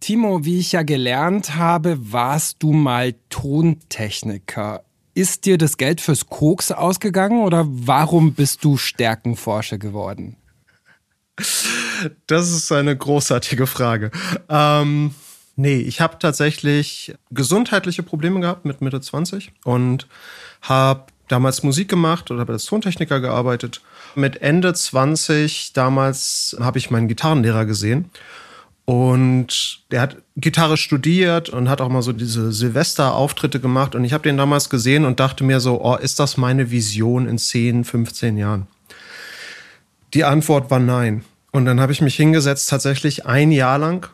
Timo, wie ich ja gelernt habe, warst du mal Tontechniker. Ist dir das Geld fürs Koks ausgegangen oder warum bist du Stärkenforscher geworden? Das ist eine großartige Frage. Ähm, nee, ich habe tatsächlich gesundheitliche Probleme gehabt mit Mitte 20 und habe damals Musik gemacht oder als Tontechniker gearbeitet. Mit Ende 20 damals habe ich meinen Gitarrenlehrer gesehen und der hat Gitarre studiert und hat auch mal so diese Silvesterauftritte gemacht. Und ich habe den damals gesehen und dachte mir so, oh, ist das meine Vision in 10, 15 Jahren? Die Antwort war nein. Und dann habe ich mich hingesetzt, tatsächlich ein Jahr lang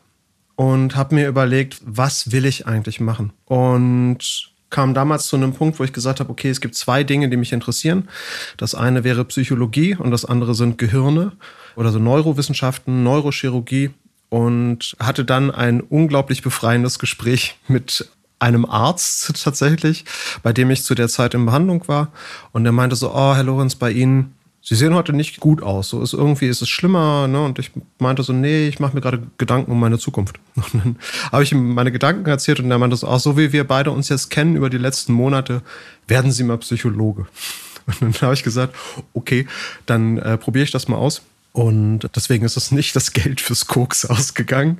und habe mir überlegt, was will ich eigentlich machen? Und kam damals zu einem Punkt, wo ich gesagt habe, okay, es gibt zwei Dinge, die mich interessieren. Das eine wäre Psychologie und das andere sind Gehirne oder so Neurowissenschaften, Neurochirurgie und hatte dann ein unglaublich befreiendes Gespräch mit einem Arzt tatsächlich, bei dem ich zu der Zeit in Behandlung war. Und der meinte so, oh, Herr Lorenz, bei Ihnen, Sie sehen heute nicht gut aus. So ist irgendwie ist es schlimmer. Ne? Und ich meinte so, nee, ich mache mir gerade Gedanken um meine Zukunft. Und dann habe ich ihm meine Gedanken erzählt und er meinte so, auch so wie wir beide uns jetzt kennen über die letzten Monate, werden Sie mal Psychologe. Und dann habe ich gesagt, okay, dann äh, probiere ich das mal aus. Und deswegen ist es nicht das Geld fürs Koks ausgegangen,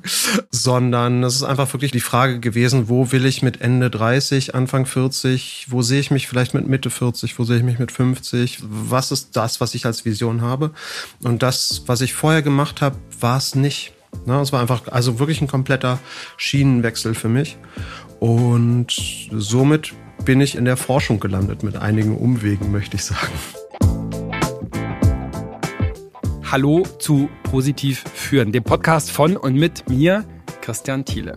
sondern es ist einfach wirklich die Frage gewesen, wo will ich mit Ende 30, Anfang 40, wo sehe ich mich vielleicht mit Mitte 40, wo sehe ich mich mit 50, was ist das, was ich als Vision habe? Und das, was ich vorher gemacht habe, war es nicht. Ne, es war einfach, also wirklich ein kompletter Schienenwechsel für mich. Und somit bin ich in der Forschung gelandet mit einigen Umwegen, möchte ich sagen. Hallo zu Positiv führen, dem Podcast von und mit mir, Christian Thiele.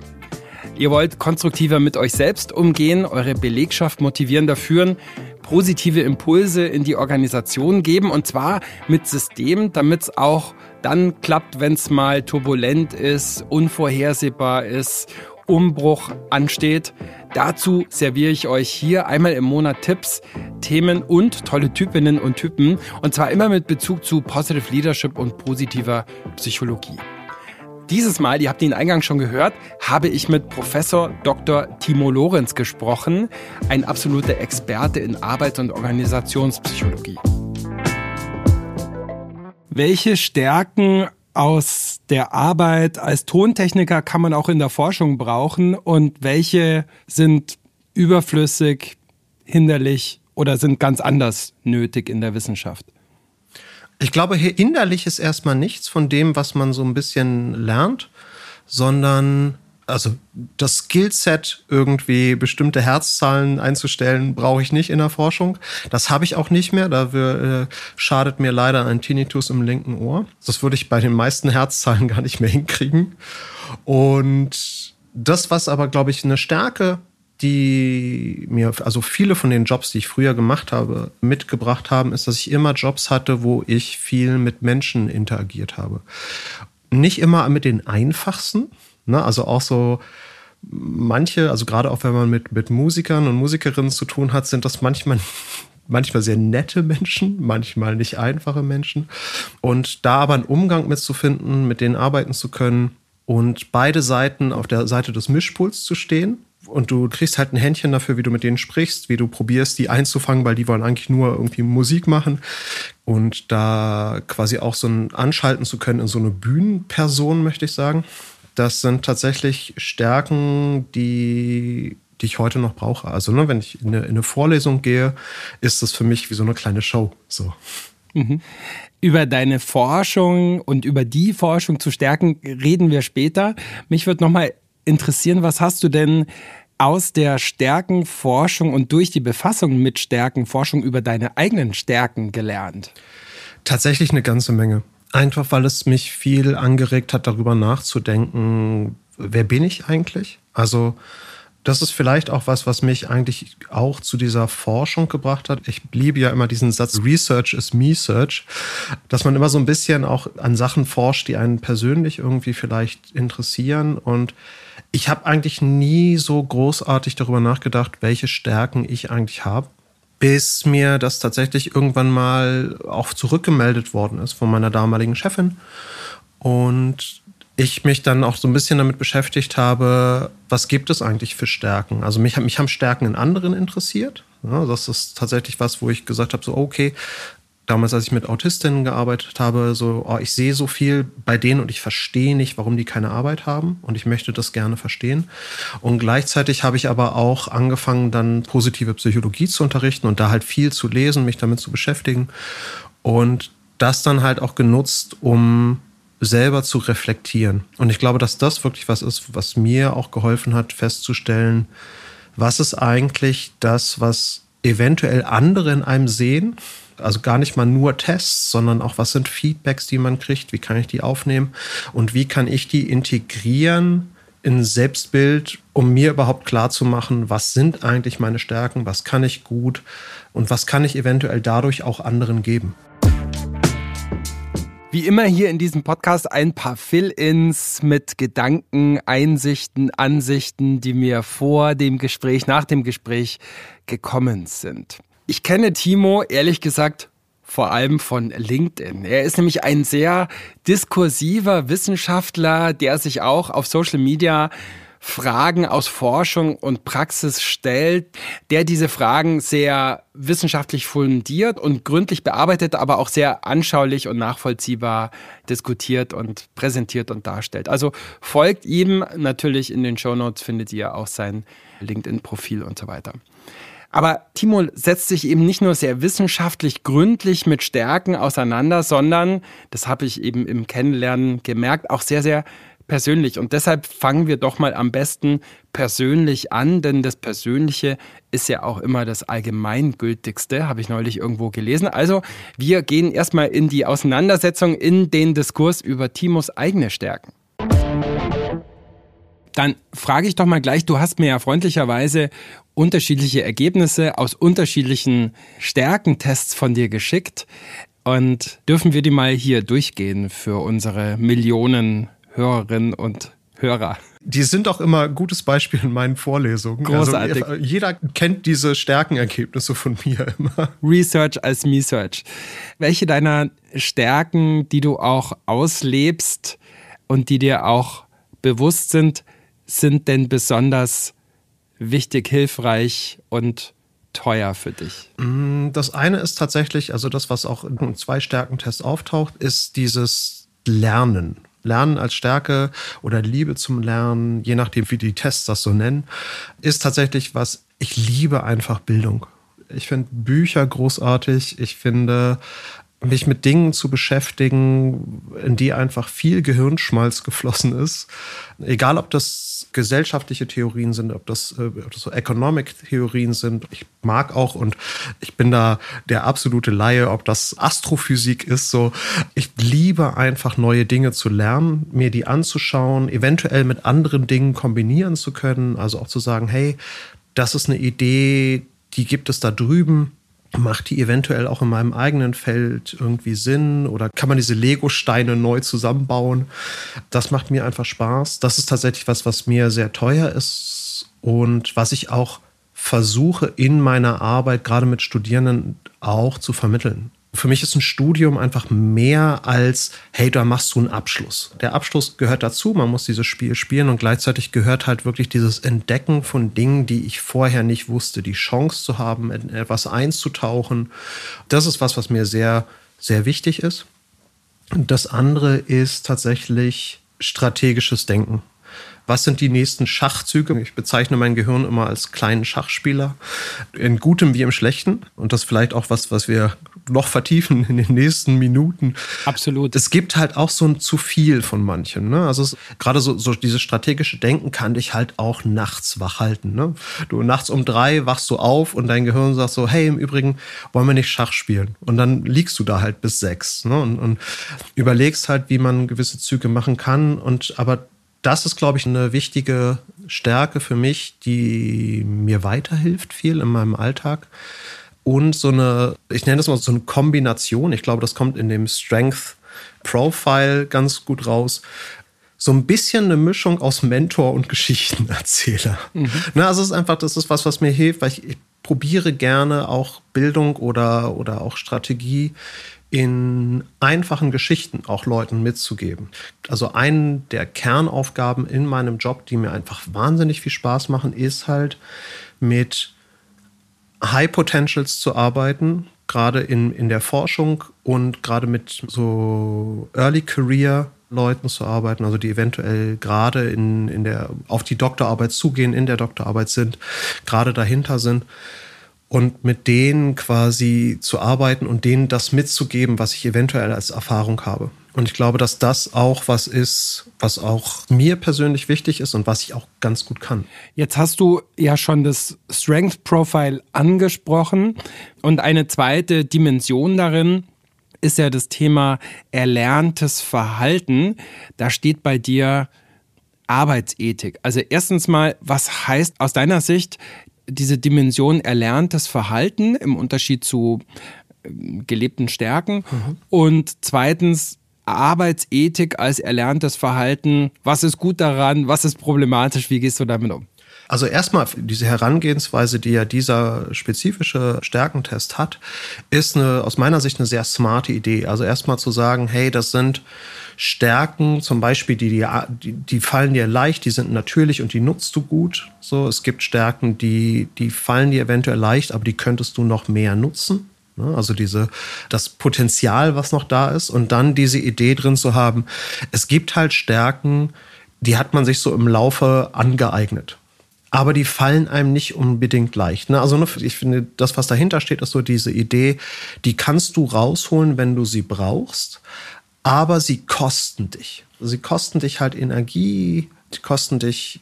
Ihr wollt konstruktiver mit euch selbst umgehen, eure Belegschaft motivierender führen, positive Impulse in die Organisation geben und zwar mit Systemen, damit es auch dann klappt, wenn es mal turbulent ist, unvorhersehbar ist, Umbruch ansteht. Dazu serviere ich euch hier einmal im Monat Tipps, Themen und tolle Typinnen und Typen. Und zwar immer mit Bezug zu Positive Leadership und positiver Psychologie. Dieses Mal, ihr habt ihn eingangs schon gehört, habe ich mit Professor Dr. Timo Lorenz gesprochen, ein absoluter Experte in Arbeits- und Organisationspsychologie. Welche Stärken aus der Arbeit als Tontechniker kann man auch in der Forschung brauchen und welche sind überflüssig, hinderlich oder sind ganz anders nötig in der Wissenschaft? Ich glaube, hier innerlich ist erstmal nichts von dem, was man so ein bisschen lernt, sondern also das Skillset, irgendwie bestimmte Herzzahlen einzustellen, brauche ich nicht in der Forschung. Das habe ich auch nicht mehr. Dafür äh, schadet mir leider ein Tinnitus im linken Ohr. Das würde ich bei den meisten Herzzahlen gar nicht mehr hinkriegen. Und das, was aber, glaube ich, eine Stärke, die mir, also viele von den Jobs, die ich früher gemacht habe, mitgebracht haben, ist, dass ich immer Jobs hatte, wo ich viel mit Menschen interagiert habe. Nicht immer mit den einfachsten, Ne? Also auch so manche, also gerade auch wenn man mit, mit Musikern und Musikerinnen zu tun hat, sind das manchmal manchmal sehr nette Menschen, manchmal nicht einfache Menschen. Und da aber einen Umgang mitzufinden, mit denen arbeiten zu können und beide Seiten auf der Seite des Mischpuls zu stehen. Und du kriegst halt ein Händchen dafür, wie du mit denen sprichst, wie du probierst, die einzufangen, weil die wollen eigentlich nur irgendwie Musik machen. Und da quasi auch so ein Anschalten zu können in so eine Bühnenperson, möchte ich sagen das sind tatsächlich Stärken, die, die ich heute noch brauche. Also, ne, wenn ich in eine, in eine, Vorlesung gehe, ist das für mich wie so eine kleine Show. So. Mhm. Über deine Forschung und über die Forschung zu stärken reden wir später. Mich würde nochmal interessieren, was hast du denn aus der Stärkenforschung und durch die Befassung mit Stärkenforschung über deine eigenen Stärken gelernt? Tatsächlich eine ganze Menge. Einfach weil es mich viel angeregt hat, darüber nachzudenken, wer bin ich eigentlich? Also das ist vielleicht auch was, was mich eigentlich auch zu dieser Forschung gebracht hat. Ich liebe ja immer diesen Satz, Research is me search, dass man immer so ein bisschen auch an Sachen forscht, die einen persönlich irgendwie vielleicht interessieren. Und ich habe eigentlich nie so großartig darüber nachgedacht, welche Stärken ich eigentlich habe bis mir das tatsächlich irgendwann mal auch zurückgemeldet worden ist von meiner damaligen Chefin. Und ich mich dann auch so ein bisschen damit beschäftigt habe, was gibt es eigentlich für Stärken? Also mich, mich haben Stärken in anderen interessiert. Ja, das ist tatsächlich was, wo ich gesagt habe, so okay, damals, als ich mit Autistinnen gearbeitet habe, so, oh, ich sehe so viel bei denen und ich verstehe nicht, warum die keine Arbeit haben und ich möchte das gerne verstehen. Und gleichzeitig habe ich aber auch angefangen, dann positive Psychologie zu unterrichten und da halt viel zu lesen, mich damit zu beschäftigen und das dann halt auch genutzt, um selber zu reflektieren. Und ich glaube, dass das wirklich was ist, was mir auch geholfen hat, festzustellen, was ist eigentlich das, was eventuell andere in einem sehen. Also gar nicht mal nur Tests, sondern auch was sind Feedbacks, die man kriegt, wie kann ich die aufnehmen und wie kann ich die integrieren in Selbstbild, um mir überhaupt klar zu machen, was sind eigentlich meine Stärken, was kann ich gut und was kann ich eventuell dadurch auch anderen geben. Wie immer hier in diesem Podcast ein paar Fill-ins mit Gedanken, Einsichten, Ansichten, die mir vor dem Gespräch, nach dem Gespräch gekommen sind. Ich kenne Timo ehrlich gesagt vor allem von LinkedIn. Er ist nämlich ein sehr diskursiver Wissenschaftler, der sich auch auf Social Media Fragen aus Forschung und Praxis stellt, der diese Fragen sehr wissenschaftlich fundiert und gründlich bearbeitet, aber auch sehr anschaulich und nachvollziehbar diskutiert und präsentiert und darstellt. Also folgt ihm natürlich in den Show Notes findet ihr auch sein LinkedIn-Profil und so weiter. Aber Timo setzt sich eben nicht nur sehr wissenschaftlich gründlich mit Stärken auseinander, sondern, das habe ich eben im Kennenlernen gemerkt, auch sehr, sehr persönlich. Und deshalb fangen wir doch mal am besten persönlich an, denn das Persönliche ist ja auch immer das Allgemeingültigste, habe ich neulich irgendwo gelesen. Also wir gehen erstmal in die Auseinandersetzung, in den Diskurs über Timos eigene Stärken. Dann frage ich doch mal gleich, du hast mir ja freundlicherweise unterschiedliche Ergebnisse aus unterschiedlichen Stärkentests von dir geschickt. Und dürfen wir die mal hier durchgehen für unsere Millionen Hörerinnen und Hörer. Die sind auch immer ein gutes Beispiel in meinen Vorlesungen. Also, Großartig. Also, jeder kennt diese Stärkenergebnisse von mir immer. Research als Me-Search. Welche deiner Stärken, die du auch auslebst und die dir auch bewusst sind, sind denn besonders wichtig, hilfreich und teuer für dich? Mm, das eine ist tatsächlich, also das, was auch in zwei Stärkentests auftaucht, ist dieses Lernen. Lernen als Stärke oder Liebe zum Lernen, je nachdem, wie die Tests das so nennen, ist tatsächlich was, ich liebe einfach Bildung. Ich finde Bücher großartig. Ich finde mich mit Dingen zu beschäftigen, in die einfach viel Gehirnschmalz geflossen ist. Egal, ob das gesellschaftliche Theorien sind, ob das, äh, ob das so Economic-Theorien sind. Ich mag auch und ich bin da der absolute Laie, ob das Astrophysik ist. So, ich liebe einfach neue Dinge zu lernen, mir die anzuschauen, eventuell mit anderen Dingen kombinieren zu können. Also auch zu sagen, hey, das ist eine Idee, die gibt es da drüben Macht die eventuell auch in meinem eigenen Feld irgendwie Sinn oder kann man diese Lego-Steine neu zusammenbauen? Das macht mir einfach Spaß. Das ist tatsächlich was, was mir sehr teuer ist und was ich auch versuche in meiner Arbeit gerade mit Studierenden auch zu vermitteln. Für mich ist ein Studium einfach mehr als, hey, da machst du einen Abschluss. Der Abschluss gehört dazu, man muss dieses Spiel spielen und gleichzeitig gehört halt wirklich dieses Entdecken von Dingen, die ich vorher nicht wusste, die Chance zu haben, in etwas einzutauchen. Das ist was, was mir sehr, sehr wichtig ist. Das andere ist tatsächlich strategisches Denken was sind die nächsten Schachzüge? Ich bezeichne mein Gehirn immer als kleinen Schachspieler, in gutem wie im schlechten. Und das vielleicht auch was, was wir noch vertiefen in den nächsten Minuten. Absolut. Es gibt halt auch so ein zu viel von manchen. Ne? Also es, gerade so, so dieses strategische Denken kann dich halt auch nachts wach halten. Ne? Du nachts um drei wachst du auf und dein Gehirn sagt so, hey, im Übrigen wollen wir nicht Schach spielen. Und dann liegst du da halt bis sechs ne? und, und überlegst halt, wie man gewisse Züge machen kann. Und aber das ist, glaube ich, eine wichtige Stärke für mich, die mir weiterhilft viel in meinem Alltag. Und so eine, ich nenne das mal so eine Kombination, ich glaube, das kommt in dem Strength Profile ganz gut raus. So ein bisschen eine Mischung aus Mentor und Geschichtenerzähler. Mhm. Na, also es ist einfach, das ist was, was mir hilft, weil ich, ich probiere gerne auch Bildung oder, oder auch Strategie in einfachen Geschichten auch Leuten mitzugeben. Also eine der Kernaufgaben in meinem Job, die mir einfach wahnsinnig viel Spaß machen, ist halt mit High Potentials zu arbeiten, gerade in, in der Forschung und gerade mit so Early Career Leuten zu arbeiten, also die eventuell gerade in, in der, auf die Doktorarbeit zugehen, in der Doktorarbeit sind, gerade dahinter sind und mit denen quasi zu arbeiten und denen das mitzugeben, was ich eventuell als Erfahrung habe. Und ich glaube, dass das auch was ist, was auch mir persönlich wichtig ist und was ich auch ganz gut kann. Jetzt hast du ja schon das Strength Profile angesprochen und eine zweite Dimension darin ist ja das Thema erlerntes Verhalten. Da steht bei dir Arbeitsethik. Also erstens mal, was heißt aus deiner Sicht diese Dimension erlerntes Verhalten im Unterschied zu ähm, gelebten Stärken mhm. und zweitens Arbeitsethik als erlerntes Verhalten. Was ist gut daran? Was ist problematisch? Wie gehst du damit um? Also erstmal diese Herangehensweise, die ja dieser spezifische Stärkentest hat, ist eine, aus meiner Sicht eine sehr smarte Idee. Also erstmal zu sagen, hey, das sind Stärken, zum Beispiel, die, die, die fallen dir leicht, die sind natürlich und die nutzt du gut. So, es gibt Stärken, die, die fallen dir eventuell leicht, aber die könntest du noch mehr nutzen. Ne? Also diese, das Potenzial, was noch da ist und dann diese Idee drin zu haben. Es gibt halt Stärken, die hat man sich so im Laufe angeeignet aber die fallen einem nicht unbedingt leicht. Ne? Also ne, ich finde, das, was dahinter steht, ist so diese Idee, die kannst du rausholen, wenn du sie brauchst, aber sie kosten dich. Sie kosten dich halt Energie, sie kosten dich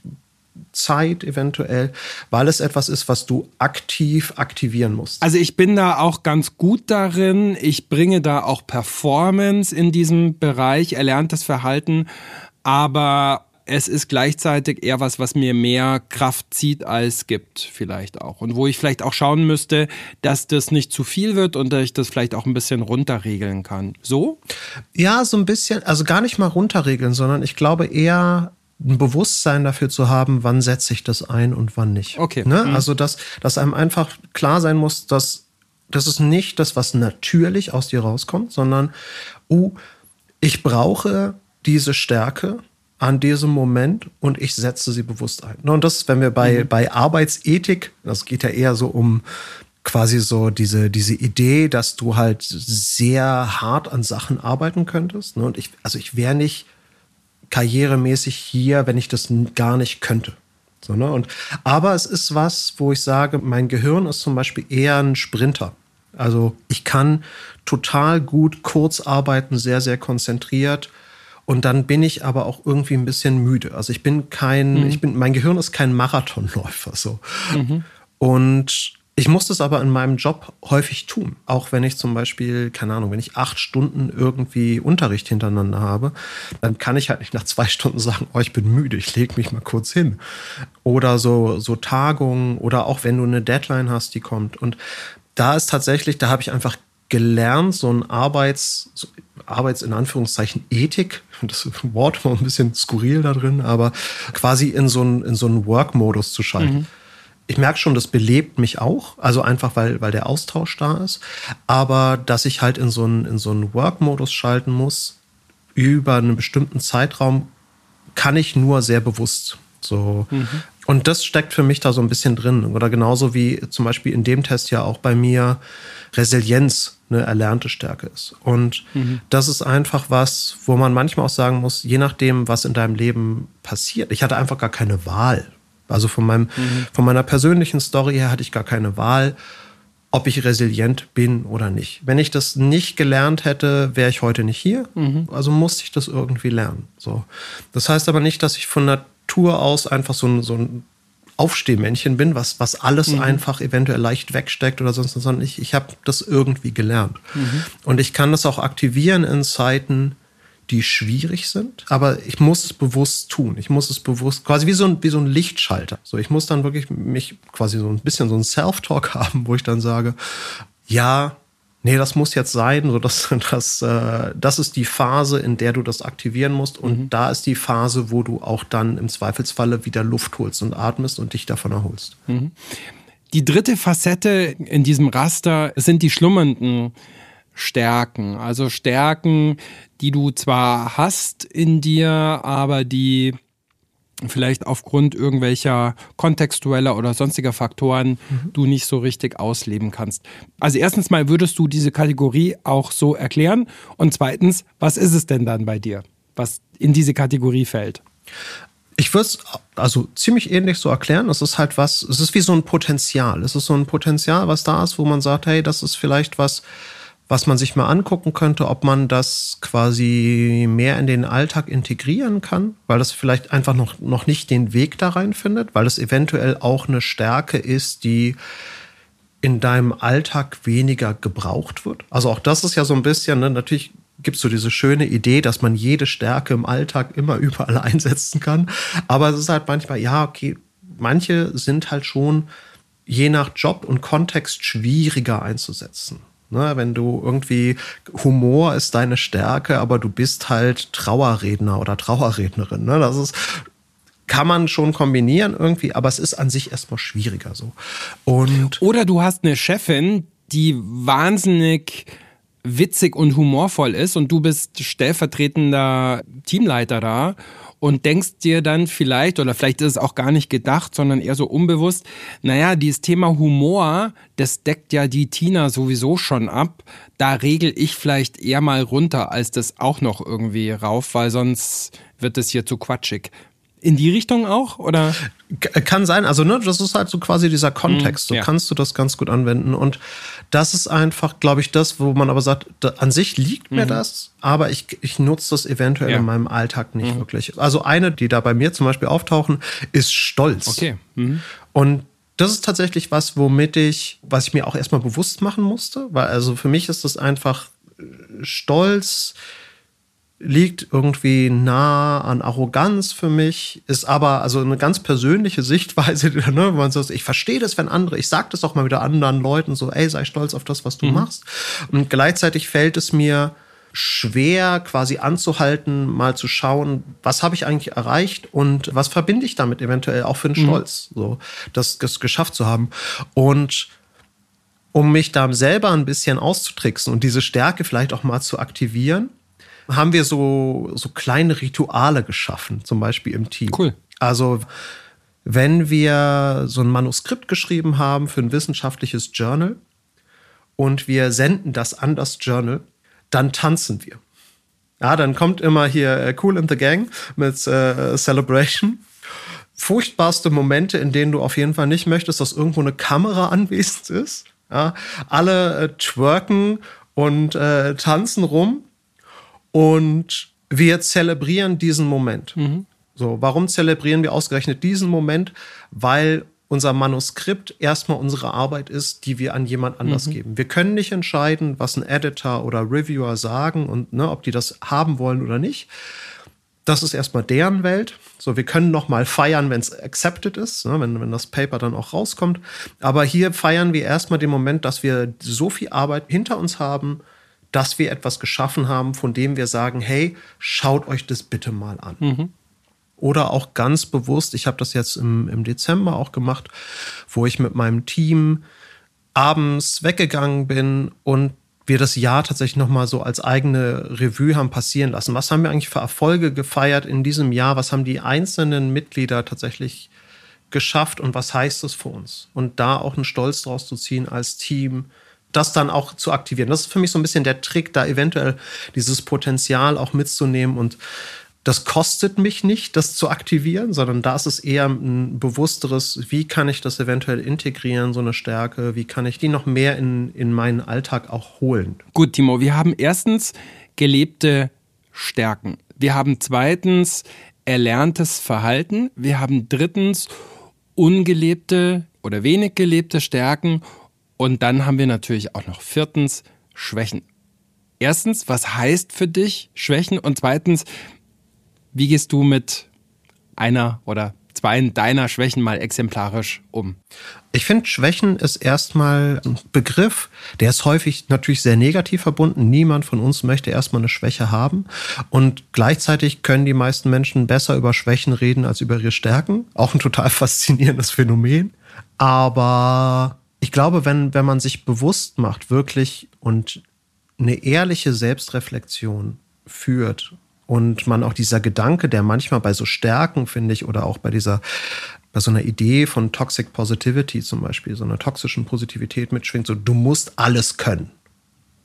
Zeit eventuell, weil es etwas ist, was du aktiv aktivieren musst. Also ich bin da auch ganz gut darin. Ich bringe da auch Performance in diesem Bereich, erlerntes Verhalten. Aber es ist gleichzeitig eher was, was mir mehr Kraft zieht als gibt, vielleicht auch. Und wo ich vielleicht auch schauen müsste, dass das nicht zu viel wird und dass ich das vielleicht auch ein bisschen runterregeln kann. So? Ja, so ein bisschen, also gar nicht mal runterregeln, sondern ich glaube eher ein Bewusstsein dafür zu haben, wann setze ich das ein und wann nicht. Okay. Ne? Mhm. Also, dass, dass einem einfach klar sein muss, dass das ist nicht das, was natürlich aus dir rauskommt, sondern, oh, ich brauche diese Stärke an diesem Moment und ich setze sie bewusst ein. Und das, wenn wir bei, mhm. bei Arbeitsethik, das geht ja eher so um quasi so diese, diese Idee, dass du halt sehr hart an Sachen arbeiten könntest. Ne? Und ich, also ich wäre nicht karrieremäßig hier, wenn ich das gar nicht könnte. So, ne? und, aber es ist was, wo ich sage, mein Gehirn ist zum Beispiel eher ein Sprinter. Also ich kann total gut kurz arbeiten, sehr, sehr konzentriert und dann bin ich aber auch irgendwie ein bisschen müde. Also ich bin kein, mhm. ich bin, mein Gehirn ist kein Marathonläufer so. Mhm. Und ich muss das aber in meinem Job häufig tun. Auch wenn ich zum Beispiel, keine Ahnung, wenn ich acht Stunden irgendwie Unterricht hintereinander habe, dann kann ich halt nicht nach zwei Stunden sagen, oh, ich bin müde, ich lege mich mal kurz hin. Oder so, so Tagungen oder auch wenn du eine Deadline hast, die kommt. Und da ist tatsächlich, da habe ich einfach gelernt, so ein Arbeits, Arbeits in Anführungszeichen Ethik, das Wort war ein bisschen skurril da drin, aber quasi in so einen, in so einen Work-Modus zu schalten. Mhm. Ich merke schon, das belebt mich auch, also einfach weil, weil der Austausch da ist, aber dass ich halt in so einen, in so einen Work-Modus schalten muss, über einen bestimmten Zeitraum, kann ich nur sehr bewusst. So. Mhm. Und das steckt für mich da so ein bisschen drin. Oder genauso wie zum Beispiel in dem Test ja auch bei mir Resilienz eine erlernte Stärke ist. Und mhm. das ist einfach was, wo man manchmal auch sagen muss, je nachdem, was in deinem Leben passiert. Ich hatte einfach gar keine Wahl. Also von meinem, mhm. von meiner persönlichen Story her hatte ich gar keine Wahl, ob ich resilient bin oder nicht. Wenn ich das nicht gelernt hätte, wäre ich heute nicht hier. Mhm. Also musste ich das irgendwie lernen. So. Das heißt aber nicht, dass ich von Natur aus einfach so ein, so ein Aufstehmännchen bin, was, was alles mhm. einfach eventuell leicht wegsteckt oder sonst, sondern ich, ich habe das irgendwie gelernt. Mhm. Und ich kann das auch aktivieren in Zeiten, die schwierig sind, aber ich muss es bewusst tun. Ich muss es bewusst, quasi wie so ein, wie so ein Lichtschalter. So, ich muss dann wirklich mich quasi so ein bisschen so ein Self-Talk haben, wo ich dann sage, ja, nee, das muss jetzt sein, so dass das, äh, das ist die Phase, in der du das aktivieren musst und mhm. da ist die Phase, wo du auch dann im Zweifelsfalle wieder Luft holst und atmest und dich davon erholst. Mhm. Die dritte Facette in diesem Raster sind die schlummernden Stärken. Also Stärken, die du zwar hast in dir, aber die vielleicht aufgrund irgendwelcher kontextueller oder sonstiger Faktoren mhm. du nicht so richtig ausleben kannst. Also erstens mal würdest du diese Kategorie auch so erklären und zweitens, was ist es denn dann bei dir, was in diese Kategorie fällt? Ich würde es also ziemlich ähnlich so erklären. Es ist halt was, es ist wie so ein Potenzial. Es ist so ein Potenzial, was da ist, wo man sagt, hey, das ist vielleicht was, was man sich mal angucken könnte, ob man das quasi mehr in den Alltag integrieren kann, weil das vielleicht einfach noch, noch nicht den Weg da rein findet, weil es eventuell auch eine Stärke ist, die in deinem Alltag weniger gebraucht wird. Also auch das ist ja so ein bisschen, ne, natürlich gibt es so diese schöne Idee, dass man jede Stärke im Alltag immer überall einsetzen kann. Aber es ist halt manchmal, ja, okay, manche sind halt schon je nach Job und Kontext schwieriger einzusetzen. Ne, wenn du irgendwie Humor ist deine Stärke, aber du bist halt Trauerredner oder Trauerrednerin. Ne? Das ist kann man schon kombinieren irgendwie, aber es ist an sich erstmal schwieriger so. Und oder du hast eine Chefin, die wahnsinnig witzig und humorvoll ist und du bist stellvertretender Teamleiter da und denkst dir dann vielleicht, oder vielleicht ist es auch gar nicht gedacht, sondern eher so unbewusst, naja, dieses Thema Humor, das deckt ja die Tina sowieso schon ab. Da regel ich vielleicht eher mal runter, als das auch noch irgendwie rauf, weil sonst wird es hier zu quatschig. In die Richtung auch, oder? Kann sein, also ne, das ist halt so quasi dieser Kontext. So ja. kannst du das ganz gut anwenden. Und das ist einfach, glaube ich, das, wo man aber sagt, da, an sich liegt mir mhm. das, aber ich, ich nutze das eventuell ja. in meinem Alltag nicht mhm. wirklich. Also eine, die da bei mir zum Beispiel auftauchen, ist Stolz. Okay. Mhm. Und das ist tatsächlich was, womit ich, was ich mir auch erstmal bewusst machen musste, weil also für mich ist das einfach äh, Stolz liegt irgendwie nah an Arroganz für mich, ist aber also eine ganz persönliche Sichtweise, ne, man sagt, ich verstehe das, wenn andere, ich sage das auch mal wieder anderen Leuten so, ey, sei stolz auf das, was du mhm. machst. Und gleichzeitig fällt es mir schwer quasi anzuhalten, mal zu schauen, was habe ich eigentlich erreicht und was verbinde ich damit eventuell auch für den mhm. Stolz, so das, das geschafft zu haben. Und um mich da selber ein bisschen auszutricksen und diese Stärke vielleicht auch mal zu aktivieren, haben wir so, so kleine Rituale geschaffen, zum Beispiel im Team. Cool. Also, wenn wir so ein Manuskript geschrieben haben für ein wissenschaftliches Journal und wir senden das an das Journal, dann tanzen wir. Ja, dann kommt immer hier äh, Cool in the Gang mit äh, Celebration. Furchtbarste Momente, in denen du auf jeden Fall nicht möchtest, dass irgendwo eine Kamera anwesend ist. Ja, alle äh, twerken und äh, tanzen rum und wir zelebrieren diesen Moment. Mhm. So, warum zelebrieren wir ausgerechnet diesen Moment? Weil unser Manuskript erstmal unsere Arbeit ist, die wir an jemand anders mhm. geben. Wir können nicht entscheiden, was ein Editor oder Reviewer sagen und ne, ob die das haben wollen oder nicht. Das ist erstmal deren Welt. So, wir können noch mal feiern, wenn es accepted ist, ne, wenn, wenn das Paper dann auch rauskommt. Aber hier feiern wir erstmal den Moment, dass wir so viel Arbeit hinter uns haben, dass wir etwas geschaffen haben, von dem wir sagen, hey, schaut euch das bitte mal an. Mhm. Oder auch ganz bewusst, ich habe das jetzt im, im Dezember auch gemacht, wo ich mit meinem Team abends weggegangen bin und wir das Jahr tatsächlich nochmal so als eigene Revue haben passieren lassen. Was haben wir eigentlich für Erfolge gefeiert in diesem Jahr? Was haben die einzelnen Mitglieder tatsächlich geschafft und was heißt das für uns? Und da auch einen Stolz draus zu ziehen als Team, das dann auch zu aktivieren. Das ist für mich so ein bisschen der Trick, da eventuell dieses Potenzial auch mitzunehmen und das kostet mich nicht, das zu aktivieren, sondern da ist es eher ein bewussteres, wie kann ich das eventuell integrieren, so eine Stärke, wie kann ich die noch mehr in, in meinen Alltag auch holen. Gut, Timo, wir haben erstens gelebte Stärken. Wir haben zweitens erlerntes Verhalten. Wir haben drittens ungelebte oder wenig gelebte Stärken. Und dann haben wir natürlich auch noch viertens Schwächen. Erstens, was heißt für dich Schwächen? Und zweitens, wie gehst du mit einer oder zwei deiner Schwächen mal exemplarisch um? Ich finde, Schwächen ist erstmal ein Begriff, der ist häufig natürlich sehr negativ verbunden. Niemand von uns möchte erstmal eine Schwäche haben. Und gleichzeitig können die meisten Menschen besser über Schwächen reden als über ihre Stärken. Auch ein total faszinierendes Phänomen. Aber ich glaube, wenn, wenn man sich bewusst macht, wirklich und eine ehrliche Selbstreflexion führt und man auch dieser Gedanke, der manchmal bei so Stärken, finde ich, oder auch bei dieser, bei so einer Idee von Toxic Positivity zum Beispiel, so einer toxischen Positivität mitschwingt, so du musst alles können.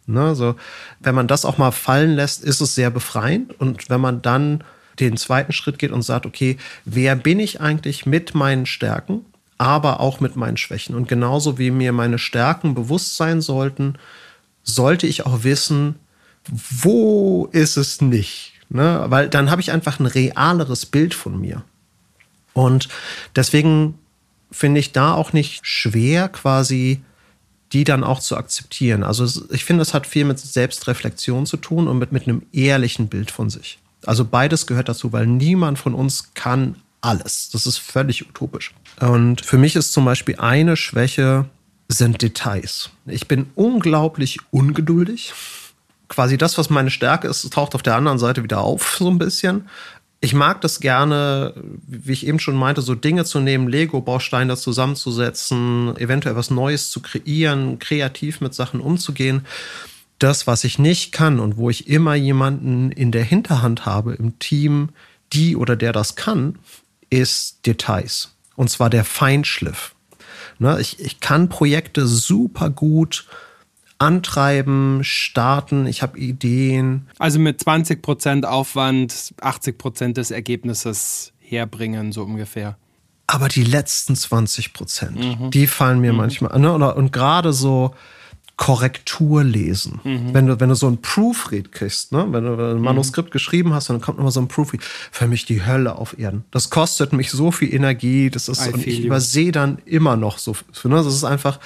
Ne, so, wenn man das auch mal fallen lässt, ist es sehr befreiend. Und wenn man dann den zweiten Schritt geht und sagt, okay, wer bin ich eigentlich mit meinen Stärken, aber auch mit meinen Schwächen? Und genauso wie mir meine Stärken bewusst sein sollten, sollte ich auch wissen, wo ist es nicht? Ne? Weil dann habe ich einfach ein realeres Bild von mir. Und deswegen finde ich da auch nicht schwer, quasi die dann auch zu akzeptieren. Also ich finde, es hat viel mit Selbstreflexion zu tun und mit, mit einem ehrlichen Bild von sich. Also beides gehört dazu, weil niemand von uns kann alles. Das ist völlig utopisch. Und für mich ist zum Beispiel eine Schwäche sind Details. Ich bin unglaublich ungeduldig. Quasi das, was meine Stärke ist, taucht auf der anderen Seite wieder auf, so ein bisschen ich mag das gerne, wie ich eben schon meinte, so Dinge zu nehmen, Lego-Bausteine zusammenzusetzen, eventuell was Neues zu kreieren, kreativ mit Sachen umzugehen. Das, was ich nicht kann und wo ich immer jemanden in der Hinterhand habe im Team, die oder der das kann, ist Details. Und zwar der Feinschliff. Ne, ich, ich kann Projekte super gut antreiben, starten, ich habe Ideen. Also mit 20 Prozent Aufwand 80 Prozent des Ergebnisses herbringen, so ungefähr. Aber die letzten 20 Prozent, mhm. die fallen mir mhm. manchmal. Ne? Und gerade so, Korrektur lesen. Mhm. Wenn, du, wenn du so ein Proofread kriegst, ne? wenn du ein mhm. Manuskript mhm. geschrieben hast, dann kommt immer so ein Proofread. Für mich die Hölle auf Erden. Das kostet mich so viel Energie. Das ist, und ich übersehe dann immer noch so. Ne? Das ist einfach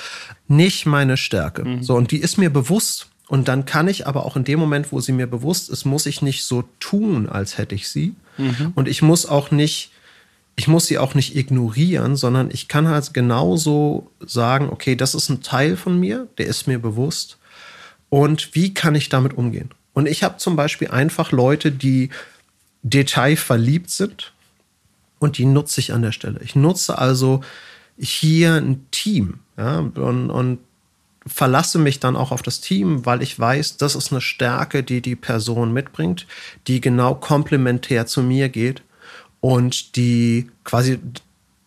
nicht meine Stärke. Mhm. So, und die ist mir bewusst. Und dann kann ich aber auch in dem Moment, wo sie mir bewusst ist, muss ich nicht so tun, als hätte ich sie. Mhm. Und ich muss auch nicht ich muss sie auch nicht ignorieren, sondern ich kann halt genauso sagen, okay, das ist ein Teil von mir, der ist mir bewusst. Und wie kann ich damit umgehen? Und ich habe zum Beispiel einfach Leute, die detailverliebt sind und die nutze ich an der Stelle. Ich nutze also hier ein Team ja, und, und verlasse mich dann auch auf das Team, weil ich weiß, das ist eine Stärke, die die Person mitbringt, die genau komplementär zu mir geht und die quasi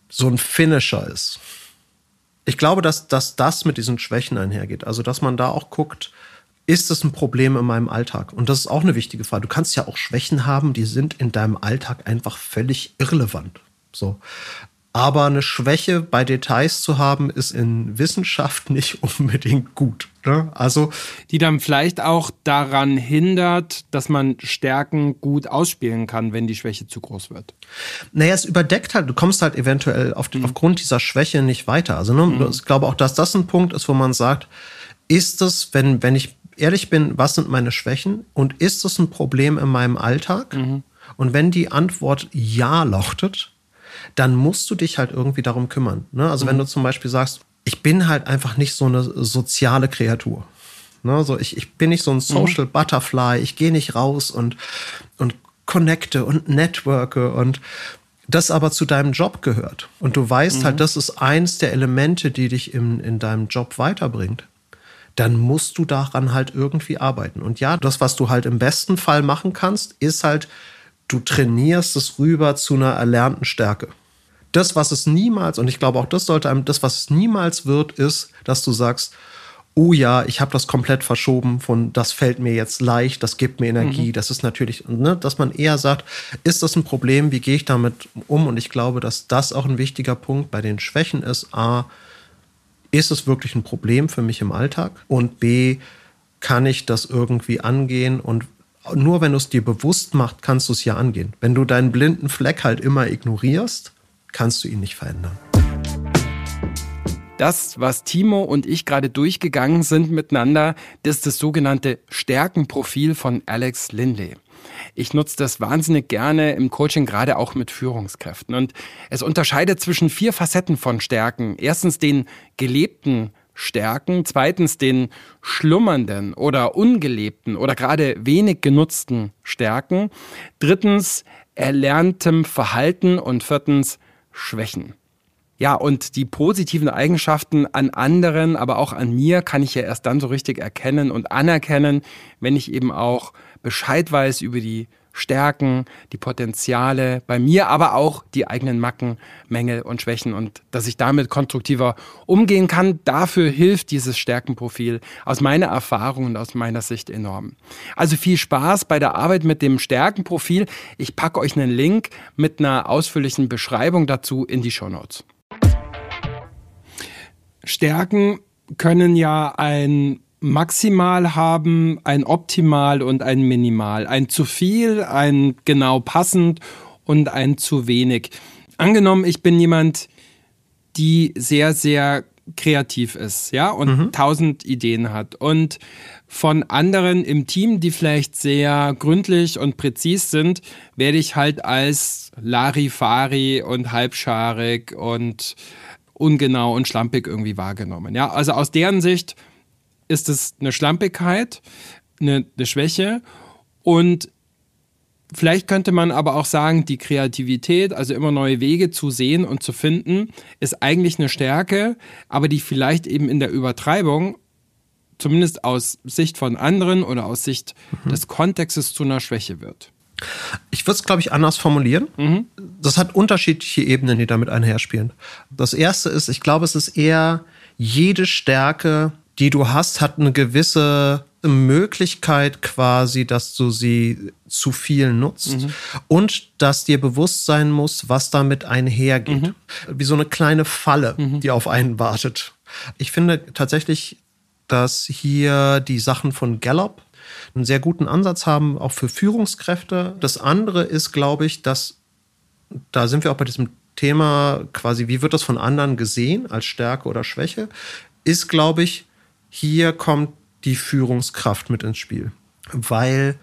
so ein Finisher ist. Ich glaube, dass, dass das mit diesen Schwächen einhergeht. Also, dass man da auch guckt, ist es ein Problem in meinem Alltag? Und das ist auch eine wichtige Frage. Du kannst ja auch Schwächen haben, die sind in deinem Alltag einfach völlig irrelevant. So. Aber eine Schwäche bei Details zu haben, ist in Wissenschaft nicht unbedingt gut. Ne? Also die dann vielleicht auch daran hindert, dass man Stärken gut ausspielen kann, wenn die Schwäche zu groß wird. Naja, es überdeckt halt. Du kommst halt eventuell auf, mhm. aufgrund dieser Schwäche nicht weiter. Also ne, mhm. ich glaube auch, dass das ein Punkt ist, wo man sagt, ist es, wenn wenn ich ehrlich bin, was sind meine Schwächen und ist es ein Problem in meinem Alltag? Mhm. Und wenn die Antwort ja lautet, dann musst du dich halt irgendwie darum kümmern. Ne? Also mhm. wenn du zum Beispiel sagst, ich bin halt einfach nicht so eine soziale Kreatur. Ne? So, ich, ich bin nicht so ein mhm. Social mhm. Butterfly, ich gehe nicht raus und, und connecte und networke und das aber zu deinem Job gehört. Und du weißt halt, mhm. halt, das ist eins der Elemente, die dich in, in deinem Job weiterbringt dann musst du daran halt irgendwie arbeiten. Und ja, das, was du halt im besten Fall machen kannst, ist halt du trainierst es rüber zu einer erlernten Stärke. Das, was es niemals, und ich glaube auch das sollte einem, das, was es niemals wird, ist, dass du sagst, oh ja, ich habe das komplett verschoben von, das fällt mir jetzt leicht, das gibt mir Energie, mhm. das ist natürlich, ne, dass man eher sagt, ist das ein Problem, wie gehe ich damit um? Und ich glaube, dass das auch ein wichtiger Punkt bei den Schwächen ist. A, ist es wirklich ein Problem für mich im Alltag? Und B, kann ich das irgendwie angehen und nur wenn du es dir bewusst machst, kannst du es ja angehen. Wenn du deinen blinden Fleck halt immer ignorierst, kannst du ihn nicht verändern. Das, was Timo und ich gerade durchgegangen sind miteinander, das ist das sogenannte Stärkenprofil von Alex Lindley. Ich nutze das wahnsinnig gerne im Coaching, gerade auch mit Führungskräften. Und es unterscheidet zwischen vier Facetten von Stärken. Erstens den gelebten stärken. Zweitens den schlummernden oder ungelebten oder gerade wenig genutzten stärken. Drittens erlerntem Verhalten und viertens Schwächen. Ja, und die positiven Eigenschaften an anderen, aber auch an mir kann ich ja erst dann so richtig erkennen und anerkennen, wenn ich eben auch Bescheid weiß über die Stärken, die Potenziale bei mir, aber auch die eigenen Macken, Mängel und Schwächen und dass ich damit konstruktiver umgehen kann. Dafür hilft dieses Stärkenprofil aus meiner Erfahrung und aus meiner Sicht enorm. Also viel Spaß bei der Arbeit mit dem Stärkenprofil. Ich packe euch einen Link mit einer ausführlichen Beschreibung dazu in die Show Notes. Stärken können ja ein maximal haben, ein optimal und ein minimal. Ein zu viel, ein genau passend und ein zu wenig. Angenommen, ich bin jemand, die sehr, sehr kreativ ist, ja, und mhm. tausend Ideen hat und von anderen im Team, die vielleicht sehr gründlich und präzis sind, werde ich halt als Larifari und halbscharig und ungenau und schlampig irgendwie wahrgenommen. Ja, also aus deren Sicht ist es eine Schlampigkeit, eine, eine Schwäche und Vielleicht könnte man aber auch sagen, die Kreativität, also immer neue Wege zu sehen und zu finden, ist eigentlich eine Stärke, aber die vielleicht eben in der Übertreibung, zumindest aus Sicht von anderen oder aus Sicht mhm. des Kontextes zu einer Schwäche wird. Ich würde es, glaube ich, anders formulieren. Mhm. Das hat unterschiedliche Ebenen, die damit einherspielen. Das erste ist, ich glaube, es ist eher jede Stärke die du hast, hat eine gewisse Möglichkeit quasi, dass du sie zu viel nutzt mhm. und dass dir bewusst sein muss, was damit einhergeht. Mhm. Wie so eine kleine Falle, mhm. die auf einen wartet. Ich finde tatsächlich, dass hier die Sachen von Gallup einen sehr guten Ansatz haben, auch für Führungskräfte. Das andere ist, glaube ich, dass da sind wir auch bei diesem Thema quasi, wie wird das von anderen gesehen als Stärke oder Schwäche, ist, glaube ich, hier kommt die Führungskraft mit ins Spiel. Weil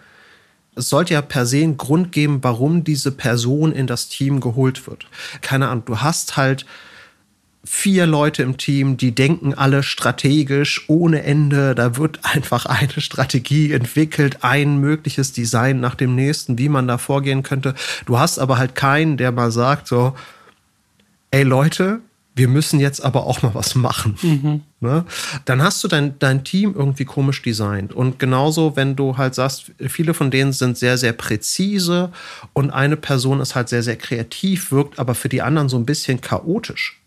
es sollte ja per se einen Grund geben, warum diese Person in das Team geholt wird. Keine Ahnung, du hast halt vier Leute im Team, die denken alle strategisch ohne Ende. Da wird einfach eine Strategie entwickelt, ein mögliches Design nach dem nächsten, wie man da vorgehen könnte. Du hast aber halt keinen, der mal sagt so, ey Leute, wir müssen jetzt aber auch mal was machen. Mhm. Ne? Dann hast du dein, dein Team irgendwie komisch designt. Und genauso, wenn du halt sagst, viele von denen sind sehr, sehr präzise und eine Person ist halt sehr, sehr kreativ, wirkt aber für die anderen so ein bisschen chaotisch.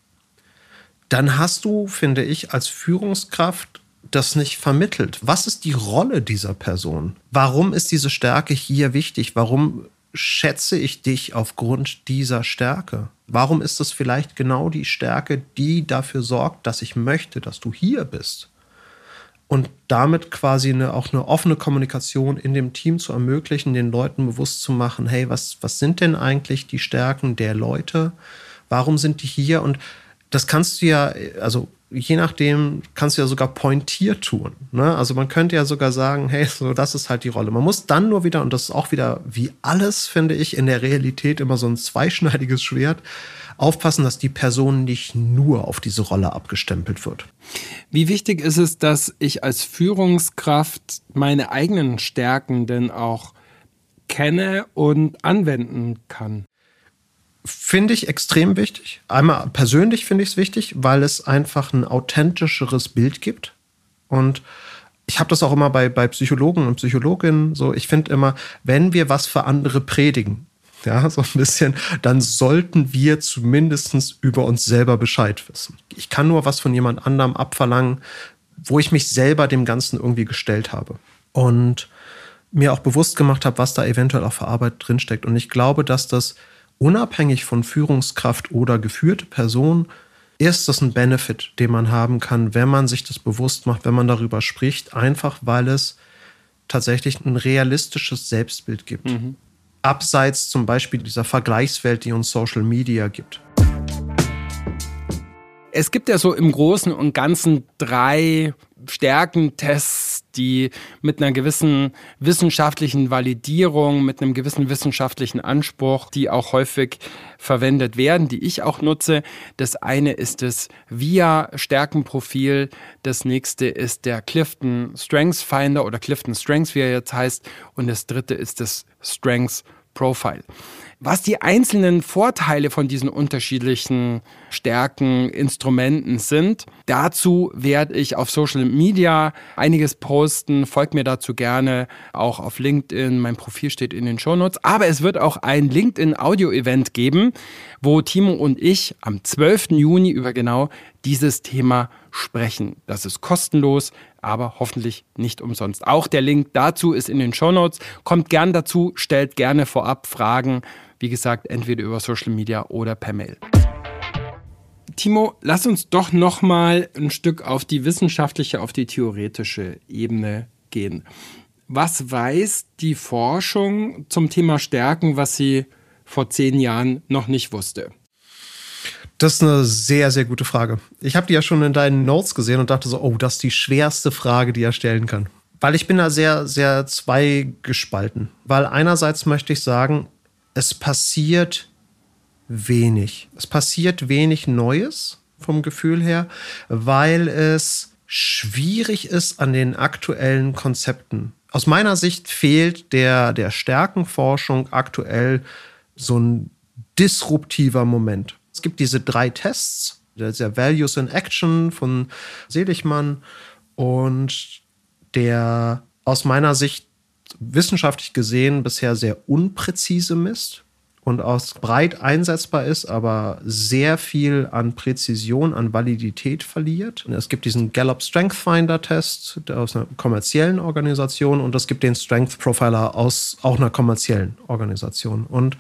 Dann hast du, finde ich, als Führungskraft das nicht vermittelt. Was ist die Rolle dieser Person? Warum ist diese Stärke hier wichtig? Warum schätze ich dich aufgrund dieser Stärke? Warum ist es vielleicht genau die Stärke, die dafür sorgt, dass ich möchte, dass du hier bist? Und damit quasi eine, auch eine offene Kommunikation in dem Team zu ermöglichen, den Leuten bewusst zu machen, hey, was, was sind denn eigentlich die Stärken der Leute? Warum sind die hier? Und das kannst du ja, also je nachdem kannst du ja sogar pointiert tun. Ne? Also man könnte ja sogar sagen, hey, so das ist halt die Rolle. Man muss dann nur wieder, und das ist auch wieder wie alles, finde ich, in der Realität immer so ein zweischneidiges Schwert, aufpassen, dass die Person nicht nur auf diese Rolle abgestempelt wird. Wie wichtig ist es, dass ich als Führungskraft meine eigenen Stärken denn auch kenne und anwenden kann? Finde ich extrem wichtig. Einmal persönlich finde ich es wichtig, weil es einfach ein authentischeres Bild gibt. Und ich habe das auch immer bei, bei Psychologen und Psychologinnen so. Ich finde immer, wenn wir was für andere predigen, ja, so ein bisschen, dann sollten wir zumindest über uns selber Bescheid wissen. Ich kann nur was von jemand anderem abverlangen, wo ich mich selber dem Ganzen irgendwie gestellt habe. Und mir auch bewusst gemacht habe, was da eventuell auch für Arbeit drinsteckt. Und ich glaube, dass das unabhängig von Führungskraft oder geführte Person, ist das ein Benefit, den man haben kann, wenn man sich das bewusst macht, wenn man darüber spricht, einfach weil es tatsächlich ein realistisches Selbstbild gibt. Mhm. Abseits zum Beispiel dieser Vergleichswelt, die uns Social Media gibt. Es gibt ja so im Großen und Ganzen drei Stärkentests, die mit einer gewissen wissenschaftlichen Validierung, mit einem gewissen wissenschaftlichen Anspruch, die auch häufig verwendet werden, die ich auch nutze. Das eine ist das VIA-Stärkenprofil, das nächste ist der Clifton Strengths Finder oder Clifton Strengths, wie er jetzt heißt, und das dritte ist das Strengths Profile. Was die einzelnen Vorteile von diesen unterschiedlichen Stärken, Instrumenten sind, dazu werde ich auf Social Media einiges posten. Folgt mir dazu gerne auch auf LinkedIn. Mein Profil steht in den Shownotes. Aber es wird auch ein LinkedIn Audio Event geben, wo Timo und ich am 12. Juni über genau dieses Thema sprechen. Das ist kostenlos, aber hoffentlich nicht umsonst. Auch der Link dazu ist in den Show Notes. Kommt gern dazu, stellt gerne vorab Fragen. Wie gesagt, entweder über Social Media oder per Mail. Timo, lass uns doch noch mal ein Stück auf die wissenschaftliche, auf die theoretische Ebene gehen. Was weiß die Forschung zum Thema Stärken, was sie vor zehn Jahren noch nicht wusste? Das ist eine sehr, sehr gute Frage. Ich habe die ja schon in deinen Notes gesehen und dachte so, oh, das ist die schwerste Frage, die er stellen kann. Weil ich bin da sehr, sehr zweigespalten. Weil einerseits möchte ich sagen, es passiert wenig. Es passiert wenig Neues vom Gefühl her, weil es schwierig ist an den aktuellen Konzepten. Aus meiner Sicht fehlt der, der Stärkenforschung aktuell so ein disruptiver Moment. Es gibt diese drei Tests, der Values in Action von Seligmann und der aus meiner Sicht wissenschaftlich gesehen bisher sehr unpräzise misst und aus breit einsetzbar ist, aber sehr viel an Präzision, an Validität verliert. Es gibt diesen Gallup Strength Finder Test aus einer kommerziellen Organisation und es gibt den Strength Profiler aus auch einer kommerziellen Organisation. Und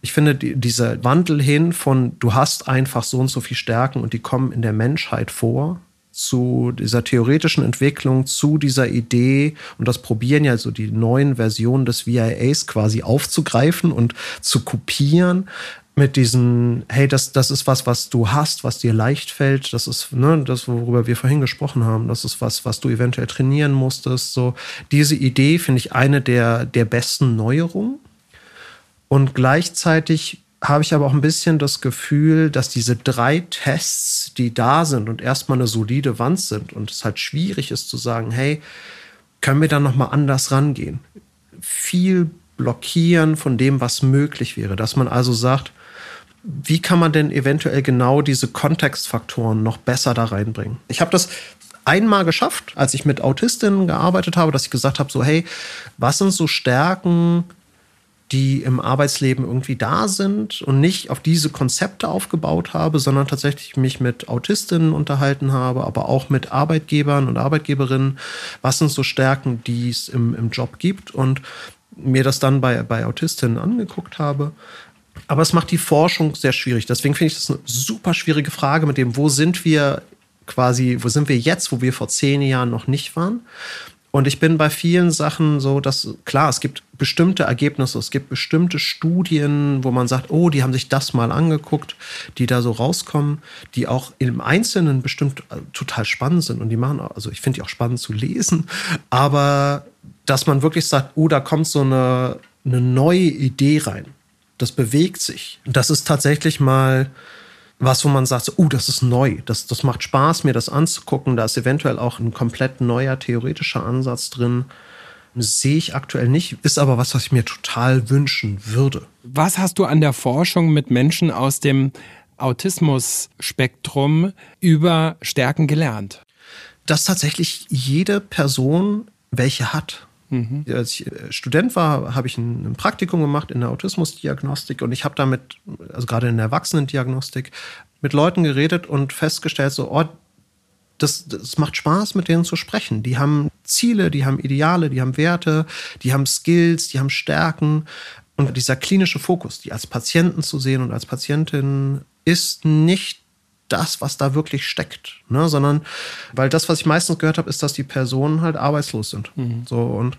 ich finde, die, dieser Wandel hin von du hast einfach so und so viel Stärken und die kommen in der Menschheit vor, zu dieser theoretischen Entwicklung, zu dieser Idee und das probieren ja so die neuen Versionen des VIAs quasi aufzugreifen und zu kopieren mit diesen, hey, das, das ist was, was du hast, was dir leicht fällt, das ist, ne, das, worüber wir vorhin gesprochen haben, das ist was, was du eventuell trainieren musstest, so. Diese Idee finde ich eine der, der besten Neuerungen. Und gleichzeitig habe ich aber auch ein bisschen das Gefühl, dass diese drei Tests, die da sind und erstmal eine solide Wand sind und es halt schwierig ist zu sagen, hey, können wir da noch mal anders rangehen? Viel blockieren von dem, was möglich wäre, dass man also sagt, wie kann man denn eventuell genau diese Kontextfaktoren noch besser da reinbringen? Ich habe das einmal geschafft, als ich mit Autistinnen gearbeitet habe, dass ich gesagt habe, so hey, was sind so Stärken, die im Arbeitsleben irgendwie da sind und nicht auf diese Konzepte aufgebaut habe, sondern tatsächlich mich mit Autistinnen unterhalten habe, aber auch mit Arbeitgebern und Arbeitgeberinnen. Was sind so Stärken, die es im, im Job gibt und mir das dann bei, bei Autistinnen angeguckt habe. Aber es macht die Forschung sehr schwierig. Deswegen finde ich das eine super schwierige Frage mit dem, wo sind wir quasi, wo sind wir jetzt, wo wir vor zehn Jahren noch nicht waren. Und ich bin bei vielen Sachen so, dass klar, es gibt bestimmte Ergebnisse, es gibt bestimmte Studien, wo man sagt, oh, die haben sich das mal angeguckt, die da so rauskommen, die auch im Einzelnen bestimmt äh, total spannend sind und die machen, also ich finde die auch spannend zu lesen, aber dass man wirklich sagt, oh, da kommt so eine, eine neue Idee rein. Das bewegt sich. Das ist tatsächlich mal was, wo man sagt, so, uh, das ist neu, das, das macht Spaß, mir das anzugucken, da ist eventuell auch ein komplett neuer theoretischer Ansatz drin. Sehe ich aktuell nicht, ist aber was, was ich mir total wünschen würde. Was hast du an der Forschung mit Menschen aus dem Autismus-Spektrum über Stärken gelernt? Dass tatsächlich jede Person welche hat. Mhm. Als ich äh, Student war, habe ich ein, Praktikum gemacht in der Autismusdiagnostik und ich habe damit, also gerade in der Erwachsenendiagnostik, mit Leuten geredet und festgestellt, so, oh, das, das macht Spaß, mit denen zu sprechen. Die haben Ziele, die haben Ideale, die haben Werte, die haben Skills, die haben Stärken. Und dieser klinische Fokus, die als Patienten zu sehen und als Patientin, ist nicht das, was da wirklich steckt, ne? sondern weil das, was ich meistens gehört habe, ist, dass die Personen halt arbeitslos sind. Mhm. So und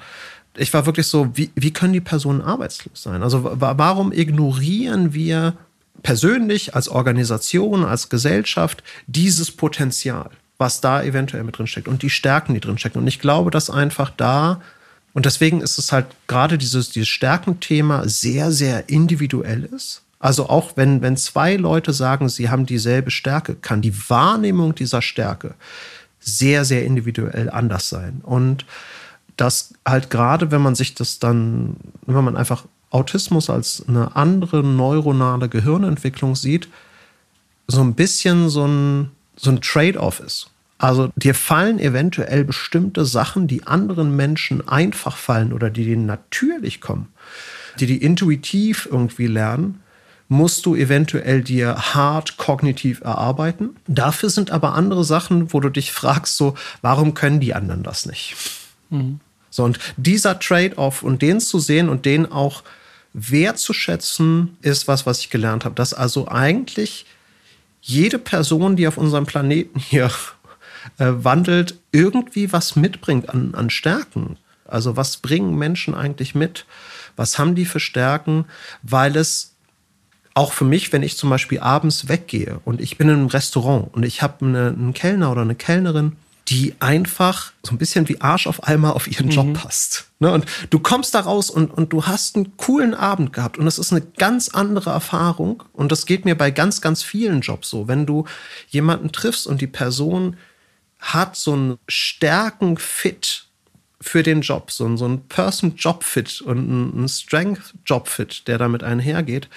ich war wirklich so, wie, wie können die Personen arbeitslos sein? Also warum ignorieren wir persönlich als Organisation, als Gesellschaft dieses Potenzial, was da eventuell mit drin steckt und die Stärken, die drin stecken? Und ich glaube, dass einfach da und deswegen ist es halt gerade dieses, dieses Stärkenthema sehr, sehr individuell ist also auch wenn, wenn zwei Leute sagen, sie haben dieselbe Stärke, kann die Wahrnehmung dieser Stärke sehr, sehr individuell anders sein. Und das halt gerade, wenn man sich das dann, wenn man einfach Autismus als eine andere neuronale Gehirnentwicklung sieht, so ein bisschen so ein, so ein Trade-off ist. Also dir fallen eventuell bestimmte Sachen, die anderen Menschen einfach fallen oder die denen natürlich kommen, die die intuitiv irgendwie lernen, musst du eventuell dir hart kognitiv erarbeiten. Dafür sind aber andere Sachen, wo du dich fragst, so, warum können die anderen das nicht? Mhm. So, und dieser Trade-off und den zu sehen und den auch wertzuschätzen, ist was, was ich gelernt habe. Dass also eigentlich jede Person, die auf unserem Planeten hier äh, wandelt, irgendwie was mitbringt an, an Stärken. Also was bringen Menschen eigentlich mit? Was haben die für Stärken? Weil es auch für mich, wenn ich zum Beispiel abends weggehe und ich bin in einem Restaurant und ich habe eine, einen Kellner oder eine Kellnerin, die einfach so ein bisschen wie Arsch auf einmal auf ihren Job mhm. passt. Ne? Und du kommst da raus und, und du hast einen coolen Abend gehabt und es ist eine ganz andere Erfahrung. Und das geht mir bei ganz, ganz vielen Jobs so. Wenn du jemanden triffst und die Person hat so einen Stärken-Fit für den Job, so, so ein Person-Job-Fit und ein Strength-Job-Fit, der damit einhergeht,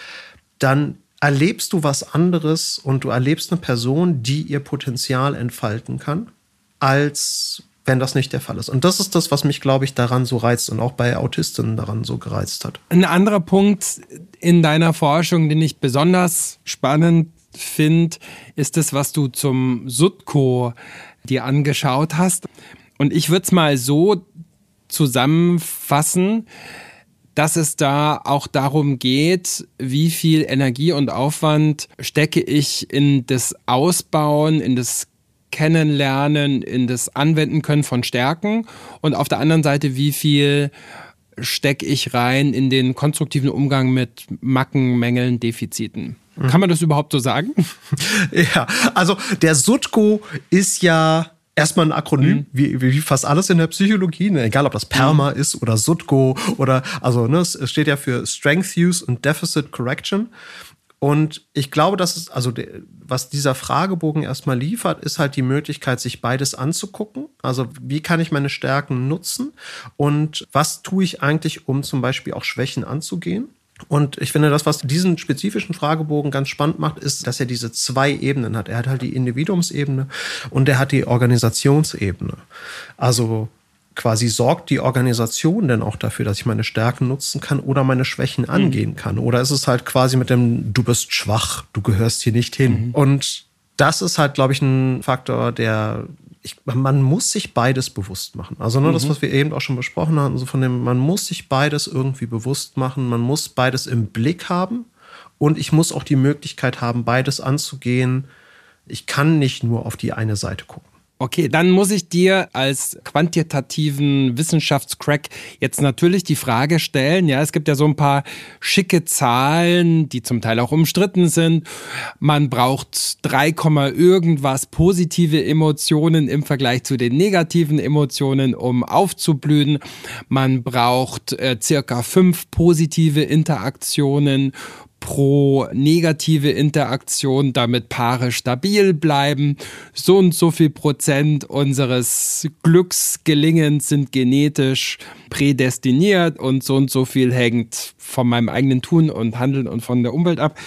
dann erlebst du was anderes und du erlebst eine Person, die ihr Potenzial entfalten kann, als wenn das nicht der Fall ist. Und das ist das, was mich, glaube ich, daran so reizt und auch bei Autistinnen daran so gereizt hat. Ein anderer Punkt in deiner Forschung, den ich besonders spannend finde, ist das, was du zum Sutko dir angeschaut hast. Und ich würde es mal so zusammenfassen, dass es da auch darum geht, wie viel Energie und Aufwand stecke ich in das Ausbauen, in das Kennenlernen, in das Anwenden können von Stärken und auf der anderen Seite, wie viel stecke ich rein in den konstruktiven Umgang mit Macken, Mängeln, Defiziten. Mhm. Kann man das überhaupt so sagen? Ja, also der Sutko ist ja erstmal ein Akronym, mhm. wie, wie fast alles in der Psychologie, ne? egal ob das PERMA mhm. ist oder SUTCO oder, also ne, es steht ja für Strength Use und Deficit Correction. Und ich glaube, dass es, also was dieser Fragebogen erstmal liefert, ist halt die Möglichkeit, sich beides anzugucken. Also wie kann ich meine Stärken nutzen und was tue ich eigentlich, um zum Beispiel auch Schwächen anzugehen? Und ich finde, das, was diesen spezifischen Fragebogen ganz spannend macht, ist, dass er diese zwei Ebenen hat. Er hat halt die Individuumsebene und er hat die Organisationsebene. Also quasi sorgt die Organisation denn auch dafür, dass ich meine Stärken nutzen kann oder meine Schwächen angehen mhm. kann? Oder ist es halt quasi mit dem, du bist schwach, du gehörst hier nicht hin? Mhm. Und das ist halt, glaube ich, ein Faktor, der ich, man muss sich beides bewusst machen. Also nur mhm. das, was wir eben auch schon besprochen haben, so von dem, man muss sich beides irgendwie bewusst machen, man muss beides im Blick haben und ich muss auch die Möglichkeit haben, beides anzugehen. Ich kann nicht nur auf die eine Seite gucken. Okay, dann muss ich dir als quantitativen Wissenschaftscrack jetzt natürlich die Frage stellen. Ja, es gibt ja so ein paar schicke Zahlen, die zum Teil auch umstritten sind. Man braucht 3, irgendwas positive Emotionen im Vergleich zu den negativen Emotionen, um aufzublühen. Man braucht äh, circa fünf positive Interaktionen pro negative Interaktion, damit Paare stabil bleiben. So und so viel Prozent unseres Glücksgelingens sind genetisch prädestiniert und so und so viel hängt von meinem eigenen Tun und Handeln und von der Umwelt ab.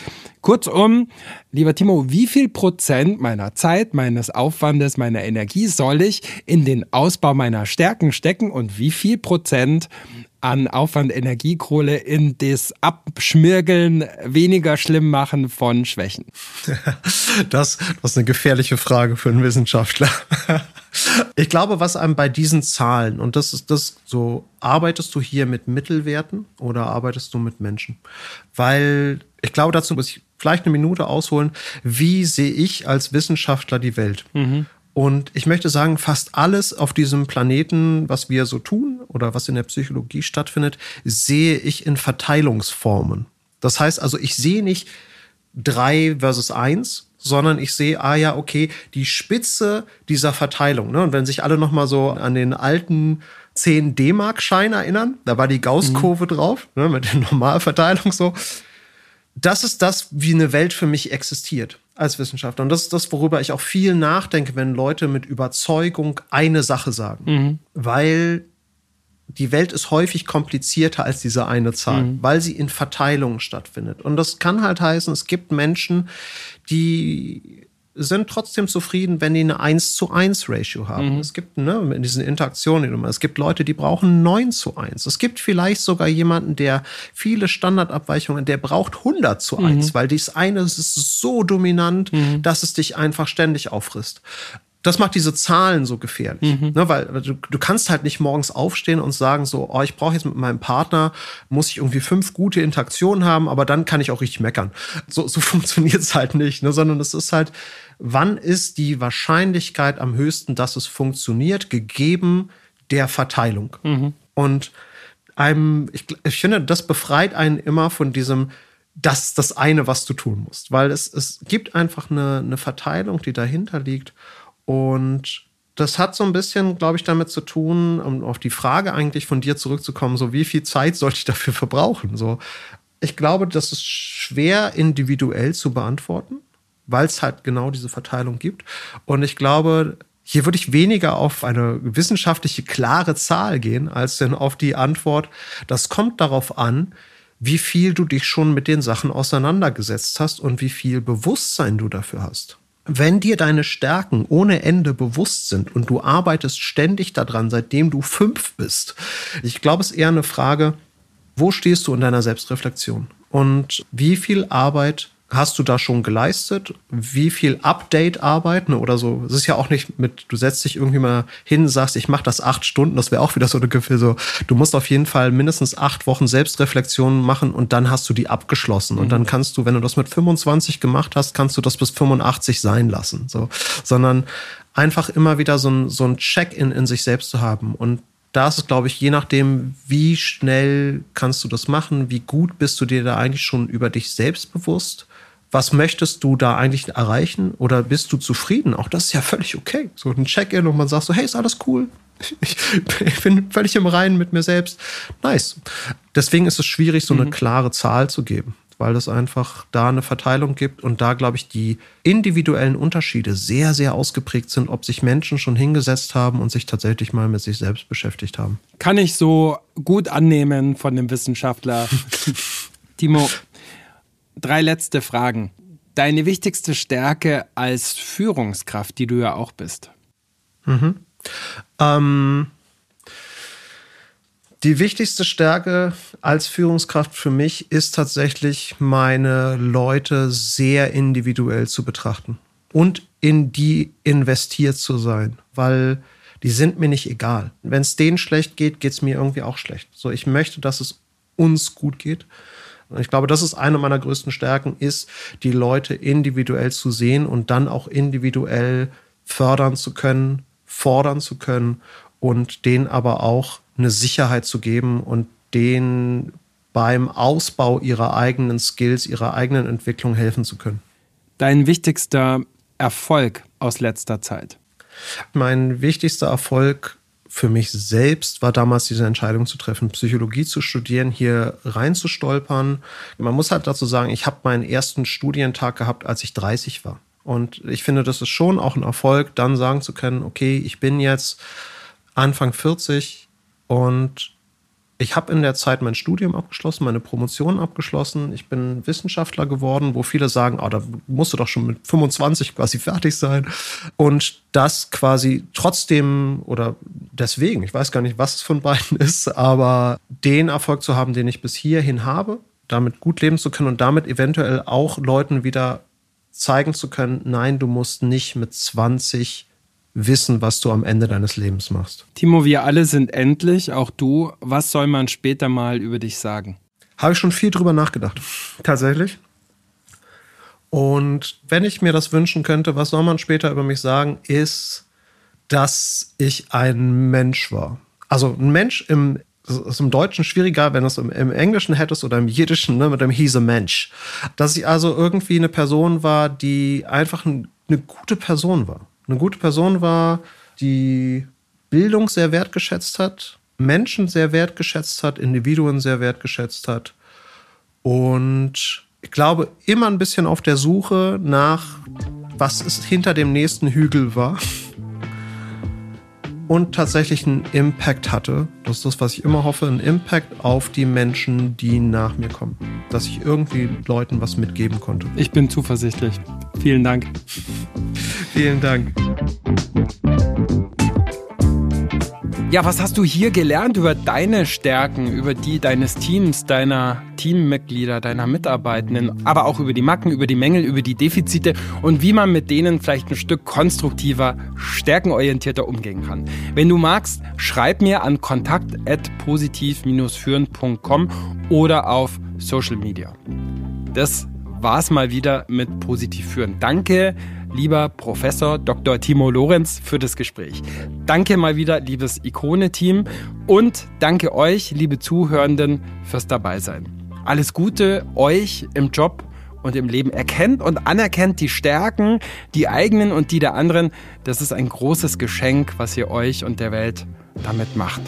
Kurzum, lieber Timo, wie viel Prozent meiner Zeit, meines Aufwandes, meiner Energie soll ich in den Ausbau meiner Stärken stecken und wie viel Prozent an Aufwand, Energiekohle in das Abschmirgeln, weniger schlimm machen von Schwächen? Das, das ist eine gefährliche Frage für einen Wissenschaftler. Ich glaube, was einem bei diesen Zahlen, und das ist das so, arbeitest du hier mit Mittelwerten oder arbeitest du mit Menschen? Weil ich glaube, dazu muss ich vielleicht eine Minute ausholen. Wie sehe ich als Wissenschaftler die Welt? Mhm. Und ich möchte sagen, fast alles auf diesem Planeten, was wir so tun oder was in der Psychologie stattfindet, sehe ich in Verteilungsformen. Das heißt also, ich sehe nicht drei versus eins, sondern ich sehe, ah ja, okay, die Spitze dieser Verteilung. Ne? Und wenn sich alle noch mal so an den alten 10 D-Mark-Schein erinnern, da war die Gauss-Kurve mhm. drauf, ne, mit der Normalverteilung so. Das ist das, wie eine Welt für mich existiert als Wissenschaftler. Und das ist das, worüber ich auch viel nachdenke, wenn Leute mit Überzeugung eine Sache sagen. Mhm. Weil die Welt ist häufig komplizierter als diese eine Zahl, mhm. weil sie in Verteilungen stattfindet. Und das kann halt heißen, es gibt Menschen, die sind trotzdem zufrieden, wenn die eine 1 zu 1 Ratio haben. Mhm. Es gibt, ne, in diesen Interaktionen, es gibt Leute, die brauchen 9 zu 1. Es gibt vielleicht sogar jemanden, der viele Standardabweichungen, der braucht 100 zu 1, mhm. weil dies eine ist so dominant, mhm. dass es dich einfach ständig auffrisst das macht diese Zahlen so gefährlich. Mhm. Ne, weil du, du kannst halt nicht morgens aufstehen und sagen so, oh, ich brauche jetzt mit meinem Partner, muss ich irgendwie fünf gute Interaktionen haben, aber dann kann ich auch richtig meckern. So, so funktioniert es halt nicht, ne, sondern es ist halt, wann ist die Wahrscheinlichkeit am höchsten, dass es funktioniert, gegeben der Verteilung. Mhm. Und einem, ich, ich finde, das befreit einen immer von diesem, das ist das eine, was du tun musst. Weil es, es gibt einfach eine, eine Verteilung, die dahinter liegt. Und das hat so ein bisschen, glaube ich, damit zu tun, um auf die Frage eigentlich von dir zurückzukommen, so wie viel Zeit sollte ich dafür verbrauchen? So, ich glaube, das ist schwer individuell zu beantworten, weil es halt genau diese Verteilung gibt. Und ich glaube, hier würde ich weniger auf eine wissenschaftliche klare Zahl gehen, als denn auf die Antwort, das kommt darauf an, wie viel du dich schon mit den Sachen auseinandergesetzt hast und wie viel Bewusstsein du dafür hast. Wenn dir deine Stärken ohne Ende bewusst sind und du arbeitest ständig daran, seitdem du fünf bist, ich glaube, es ist eher eine Frage, wo stehst du in deiner Selbstreflexion? Und wie viel Arbeit hast du da schon geleistet? Wie viel Update-Arbeit ne, oder so? Es ist ja auch nicht mit, du setzt dich irgendwie mal hin, sagst, ich mache das acht Stunden, das wäre auch wieder so eine Gefühl, so, du musst auf jeden Fall mindestens acht Wochen Selbstreflexion machen und dann hast du die abgeschlossen. Mhm. Und dann kannst du, wenn du das mit 25 gemacht hast, kannst du das bis 85 sein lassen. So, sondern einfach immer wieder so ein, so ein Check-in in sich selbst zu haben. Und da ist es, glaube ich, je nachdem, wie schnell kannst du das machen, wie gut bist du dir da eigentlich schon über dich selbst bewusst was möchtest du da eigentlich erreichen oder bist du zufrieden? Auch das ist ja völlig okay. So ein Check-in und man sagt so, hey, ist alles cool. Ich, bin völlig im Reinen mit mir selbst. Nice. Deswegen ist es schwierig, so eine mhm. klare Zahl zu geben, weil es einfach da eine Verteilung gibt und da, glaube ich, die individuellen Unterschiede sehr, sehr ausgeprägt sind, ob sich Menschen schon hingesetzt haben und sich tatsächlich mal mit sich selbst beschäftigt haben. Kann ich so gut annehmen von dem Wissenschaftler. Timo, drei letzte Fragen. Deine wichtigste Stärke als Führungskraft, die du ja auch bist. Mhm. Ähm, die wichtigste Stärke als Führungskraft für mich ist tatsächlich, meine Leute sehr individuell zu betrachten und in die investiert zu sein, weil die sind mir nicht egal. Wenn es denen schlecht geht, geht es mir irgendwie auch schlecht. So, ich möchte, dass es uns gut geht. Und ich glaube, das ist eine meiner größten Stärken, ist, die Leute individuell zu sehen und dann auch individuell fördern zu können, fordern zu können und denen aber auch eine Sicherheit zu geben und denen beim Ausbau ihrer eigenen Skills, ihrer eigenen Entwicklung helfen zu können. Dein wichtigster Erfolg aus letzter Zeit? Mein wichtigster Erfolg für mich selbst war damals diese Entscheidung zu treffen, Psychologie zu studieren, hier reinzustolpern. Man muss halt dazu sagen, ich habe meinen ersten Studientag gehabt, als ich 30 war. Und ich finde, das ist schon auch ein Erfolg, dann sagen zu können, okay, ich bin jetzt Anfang 40 und ich habe in der Zeit mein Studium abgeschlossen, meine Promotion abgeschlossen. Ich bin Wissenschaftler geworden, wo viele sagen, oh, da musst du doch schon mit 25 quasi fertig sein. Und das quasi trotzdem oder deswegen, ich weiß gar nicht, was es von beiden ist, aber den Erfolg zu haben, den ich bis hierhin habe, damit gut leben zu können und damit eventuell auch Leuten wieder zeigen zu können, nein, du musst nicht mit 20 wissen, was du am Ende deines Lebens machst. Timo, wir alle sind endlich, auch du. Was soll man später mal über dich sagen? Habe ich schon viel drüber nachgedacht. Tatsächlich. Und wenn ich mir das wünschen könnte, was soll man später über mich sagen, ist, dass ich ein Mensch war. Also ein Mensch im, ist im Deutschen schwieriger, wenn du es im, im, Englischen hättest oder im Jiddischen, ne, mit dem He's a Mensch. Dass ich also irgendwie eine Person war, die einfach ein, eine gute Person war eine gute Person war, die Bildung sehr wertgeschätzt hat, Menschen sehr wertgeschätzt hat, Individuen sehr wertgeschätzt hat und ich glaube immer ein bisschen auf der Suche nach, was es hinter dem nächsten Hügel war. und tatsächlich einen Impact hatte. Das ist das, was ich immer hoffe, einen Impact auf die Menschen, die nach mir kommen. Dass ich irgendwie Leuten was mitgeben konnte. Ich bin zuversichtlich. Vielen Dank. Vielen Dank. Ja, was hast du hier gelernt über deine Stärken, über die deines Teams, deiner Teammitglieder, deiner Mitarbeitenden, aber auch über die Macken, über die Mängel, über die Defizite und wie man mit denen vielleicht ein Stück konstruktiver, stärkenorientierter umgehen kann? Wenn du magst, schreib mir an kontakt@positiv-führen.com oder auf Social Media. Das war's mal wieder mit Positiv führen. Danke lieber Professor Dr. Timo Lorenz, für das Gespräch. Danke mal wieder, liebes Ikone-Team. Und danke euch, liebe Zuhörenden, fürs Dabeisein. Alles Gute euch im Job und im Leben. Erkennt und anerkennt die Stärken, die eigenen und die der anderen. Das ist ein großes Geschenk, was ihr euch und der Welt damit macht.